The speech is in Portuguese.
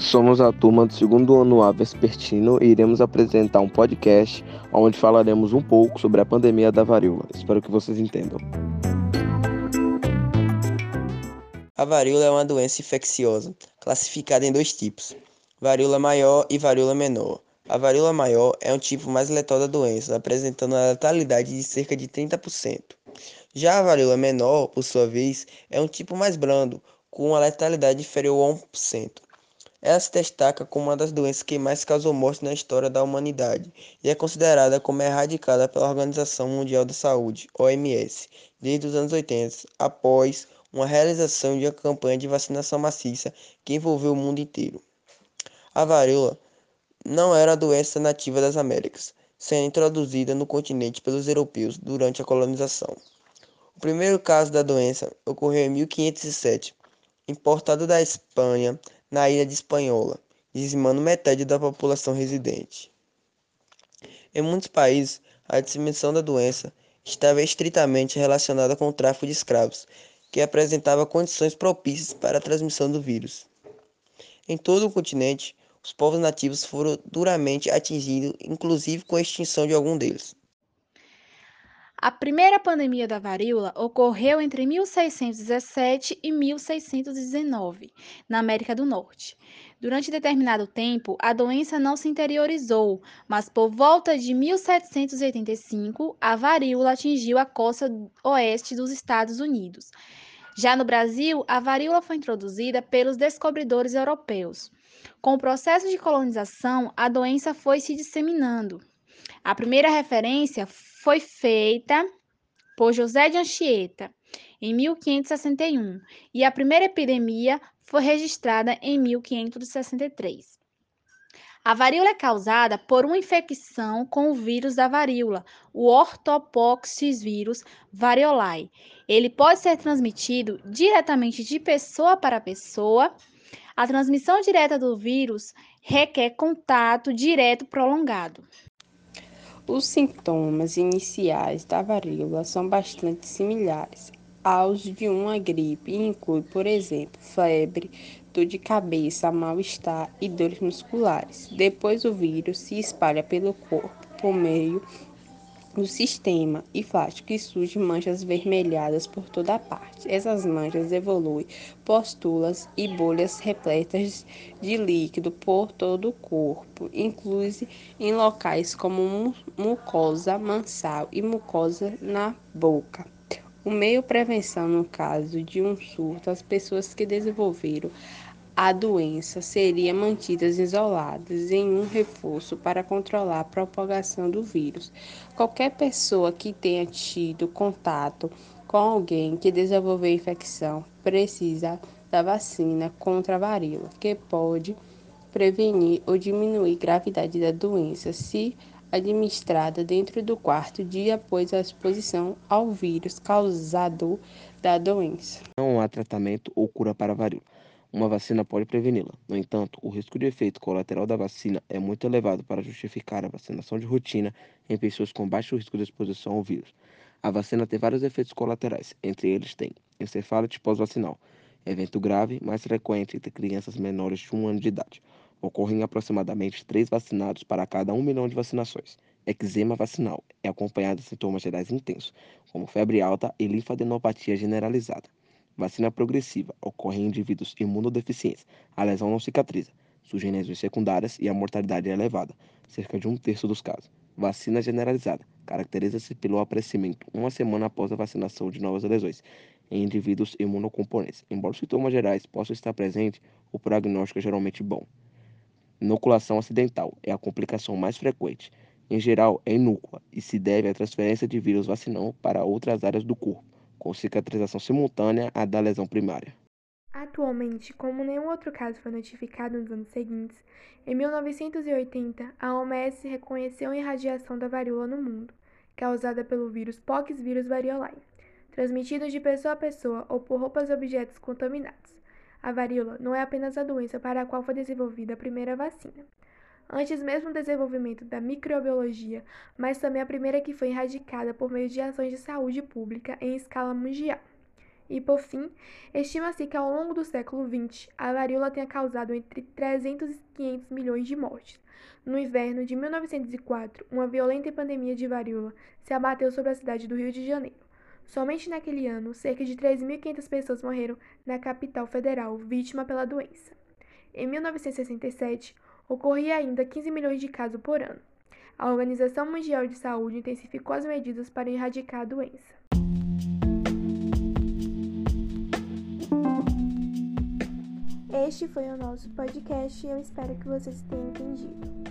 Somos a turma do segundo ano A Vespertino e iremos apresentar um podcast onde falaremos um pouco sobre a pandemia da varíola. Espero que vocês entendam. A varíola é uma doença infecciosa, classificada em dois tipos: varíola maior e varíola menor. A varíola maior é um tipo mais letal da doença, apresentando a letalidade de cerca de 30%. Já a varíola menor, por sua vez, é um tipo mais brando, com uma letalidade inferior a 1%. Ela se destaca como uma das doenças que mais causou morte na história da humanidade e é considerada como erradicada pela Organização Mundial da Saúde, OMS, desde os anos 80, após uma realização de uma campanha de vacinação maciça que envolveu o mundo inteiro. A varíola não era a doença nativa das Américas, sendo introduzida no continente pelos europeus durante a colonização. O primeiro caso da doença ocorreu em 1507, importado da Espanha na ilha de Espanhola, dizimando metade da população residente. Em muitos países, a disseminação da doença estava estritamente relacionada com o tráfico de escravos, que apresentava condições propícias para a transmissão do vírus. Em todo o continente, os povos nativos foram duramente atingidos, inclusive com a extinção de algum deles. A primeira pandemia da varíola ocorreu entre 1617 e 1619, na América do Norte. Durante determinado tempo, a doença não se interiorizou, mas por volta de 1785, a varíola atingiu a costa oeste dos Estados Unidos. Já no Brasil, a varíola foi introduzida pelos descobridores europeus. Com o processo de colonização, a doença foi se disseminando. A primeira referência foi feita por José de Anchieta em 1561 e a primeira epidemia foi registrada em 1563. A varíola é causada por uma infecção com o vírus da varíola, o Orthopoxis vírus variolae. Ele pode ser transmitido diretamente de pessoa para pessoa. A transmissão direta do vírus requer contato direto prolongado. Os sintomas iniciais da varíola são bastante similares aos de uma gripe e inclui, por exemplo, febre, dor de cabeça, mal-estar e dores musculares. Depois o vírus se espalha pelo corpo por meio no sistema e faz que surgem manchas vermelhadas por toda parte. Essas manchas evoluem postulas e bolhas repletas de líquido por todo o corpo, inclusive em locais como mucosa mansal e mucosa na boca. O meio prevenção no caso de um surto, as pessoas que desenvolveram a doença seria mantidas isoladas em um reforço para controlar a propagação do vírus. Qualquer pessoa que tenha tido contato com alguém que desenvolveu infecção precisa da vacina contra a varíola, que pode prevenir ou diminuir a gravidade da doença se administrada dentro do quarto dia após a exposição ao vírus causador da doença. Não há tratamento ou cura para a varíola uma vacina pode preveni-la. No entanto, o risco de efeito colateral da vacina é muito elevado para justificar a vacinação de rotina em pessoas com baixo risco de exposição ao vírus. A vacina tem vários efeitos colaterais, entre eles tem encefalite pós-vacinal, evento grave mais frequente entre crianças menores de um ano de idade. Ocorrem aproximadamente três vacinados para cada um milhão de vacinações. Eczema vacinal é acompanhado de sintomas gerais intensos, como febre alta e linfadenopatia generalizada. Vacina progressiva ocorre em indivíduos imunodeficientes. A lesão não cicatriza, surgem lesões secundárias e a mortalidade é elevada, cerca de um terço dos casos. Vacina generalizada caracteriza-se pelo aparecimento uma semana após a vacinação de novas lesões em indivíduos imunocomponentes. Embora os sintomas gerais possam estar presentes, o prognóstico é geralmente bom. Inoculação acidental é a complicação mais frequente. Em geral, é inúcua e se deve à transferência de vírus vacinal para outras áreas do corpo com cicatrização simultânea à da lesão primária. Atualmente, como nenhum outro caso foi notificado nos anos seguintes, em 1980 a OMS reconheceu a irradiação da varíola no mundo, causada pelo vírus Poxvirus variolae, transmitido de pessoa a pessoa ou por roupas e objetos contaminados. A varíola não é apenas a doença para a qual foi desenvolvida a primeira vacina antes mesmo do desenvolvimento da microbiologia, mas também a primeira que foi erradicada por meio de ações de saúde pública em escala mundial. E, por fim, estima-se que ao longo do século XX, a varíola tenha causado entre 300 e 500 milhões de mortes. No inverno de 1904, uma violenta pandemia de varíola se abateu sobre a cidade do Rio de Janeiro. Somente naquele ano, cerca de 3.500 pessoas morreram na capital federal, vítima pela doença. Em 1967, ocorria ainda 15 milhões de casos por ano. A Organização Mundial de Saúde intensificou as medidas para erradicar a doença. Este foi o nosso podcast e eu espero que vocês tenham entendido.